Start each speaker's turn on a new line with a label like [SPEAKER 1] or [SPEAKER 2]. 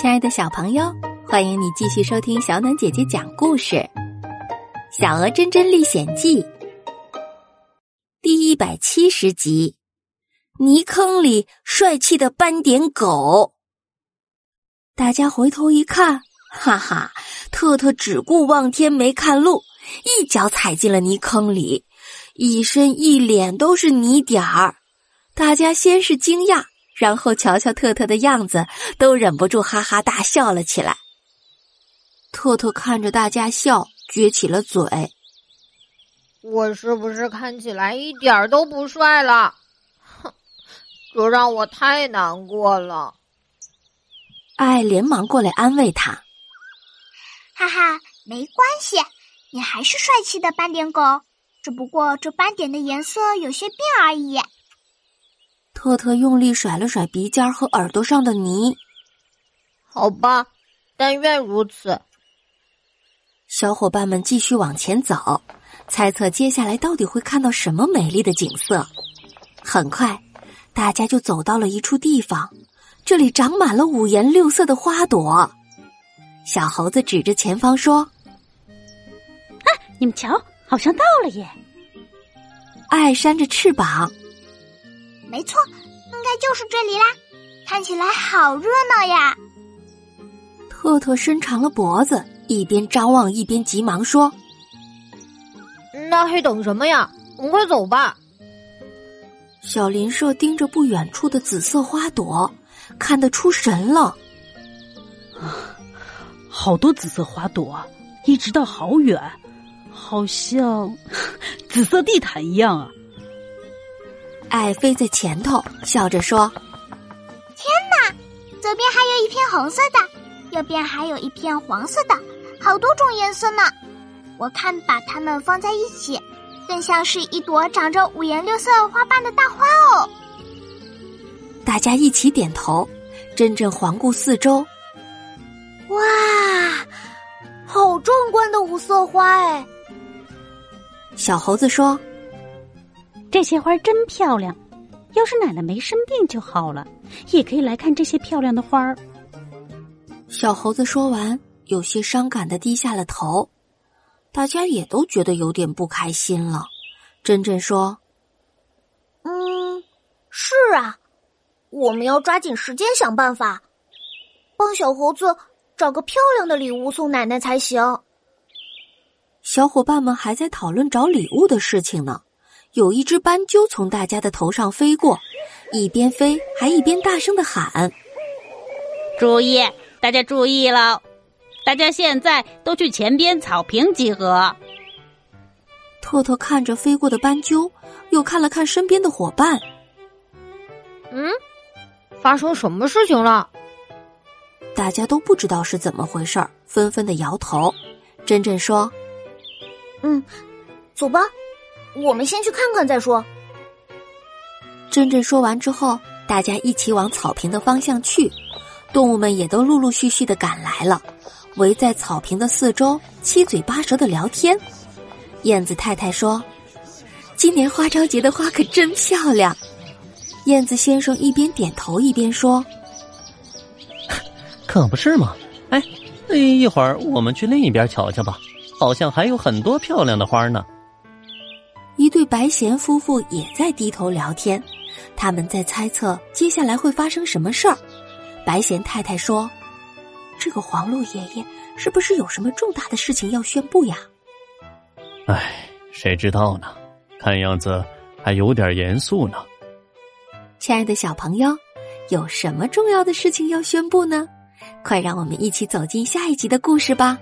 [SPEAKER 1] 亲爱的小朋友，欢迎你继续收听小暖姐姐讲故事《小鹅真真历险记》第一百七十集：泥坑里帅气的斑点狗。大家回头一看，哈哈，特特只顾望天没看路，一脚踩进了泥坑里，一身一脸都是泥点儿。大家先是惊讶。然后瞧瞧特特的样子，都忍不住哈哈大笑了起来。特特看着大家笑，撅起了嘴：“
[SPEAKER 2] 我是不是看起来一点都不帅了？哼，这让我太难过了。”
[SPEAKER 1] 爱连忙过来安慰他：“
[SPEAKER 3] 哈哈，没关系，你还是帅气的斑点狗，只不过这斑点的颜色有些变而已。”
[SPEAKER 1] 特特用力甩了甩鼻尖和耳朵上的泥。
[SPEAKER 2] 好吧，但愿如此。
[SPEAKER 1] 小伙伴们继续往前走，猜测接下来到底会看到什么美丽的景色。很快，大家就走到了一处地方，这里长满了五颜六色的花朵。小猴子指着前方说：“
[SPEAKER 4] 啊，你们瞧，好像到了耶！”
[SPEAKER 1] 爱扇着翅膀。
[SPEAKER 3] 没错，应该就是这里啦！看起来好热闹呀。
[SPEAKER 1] 特特伸长了脖子，一边张望一边急忙说：“
[SPEAKER 2] 那还等什么呀？我们快走吧！”
[SPEAKER 1] 小林社盯着不远处的紫色花朵，看得出神了。
[SPEAKER 4] 啊，好多紫色花朵，一直到好远，好像 紫色地毯一样啊！
[SPEAKER 1] 爱飞在前头，笑着说：“
[SPEAKER 3] 天哪，左边还有一片红色的，右边还有一片黄色的，好多种颜色呢！我看把它们放在一起，更像是一朵长着五颜六色花瓣的大花哦。”
[SPEAKER 1] 大家一起点头，真正环顾四周，
[SPEAKER 3] 哇，好壮观的五色花哎！
[SPEAKER 1] 小猴子说。
[SPEAKER 4] 这些花真漂亮，要是奶奶没生病就好了，也可以来看这些漂亮的花儿。
[SPEAKER 1] 小猴子说完，有些伤感的低下了头。大家也都觉得有点不开心了。珍珍说：“
[SPEAKER 3] 嗯，是啊，我们要抓紧时间想办法，帮小猴子找个漂亮的礼物送奶奶才行。”
[SPEAKER 1] 小伙伴们还在讨论找礼物的事情呢。有一只斑鸠从大家的头上飞过，一边飞还一边大声的喊：“
[SPEAKER 4] 注意，大家注意了！大家现在都去前边草坪集合。”
[SPEAKER 1] 特特看着飞过的斑鸠，又看了看身边的伙伴。
[SPEAKER 2] 嗯，发生什么事情了？
[SPEAKER 1] 大家都不知道是怎么回事儿，纷纷的摇头。珍珍说：“
[SPEAKER 3] 嗯，走吧。”我们先去看看再说。
[SPEAKER 1] 珍珍说完之后，大家一起往草坪的方向去。动物们也都陆陆续续的赶来了，围在草坪的四周，七嘴八舌的聊天。燕子太太说：“今年花朝节的花可真漂亮。”燕子先生一边点头一边说：“
[SPEAKER 5] 可不是嘛！哎，一会儿我们去另一边瞧瞧吧，好像还有很多漂亮的花呢。”
[SPEAKER 1] 一对白贤夫妇也在低头聊天，他们在猜测接下来会发生什么事儿。白贤太太说：“这个黄鹿爷爷是不是有什么重大的事情要宣布呀？”
[SPEAKER 5] 哎，谁知道呢？看样子还有点严肃呢。
[SPEAKER 1] 亲爱的小朋友，有什么重要的事情要宣布呢？快让我们一起走进下一集的故事吧。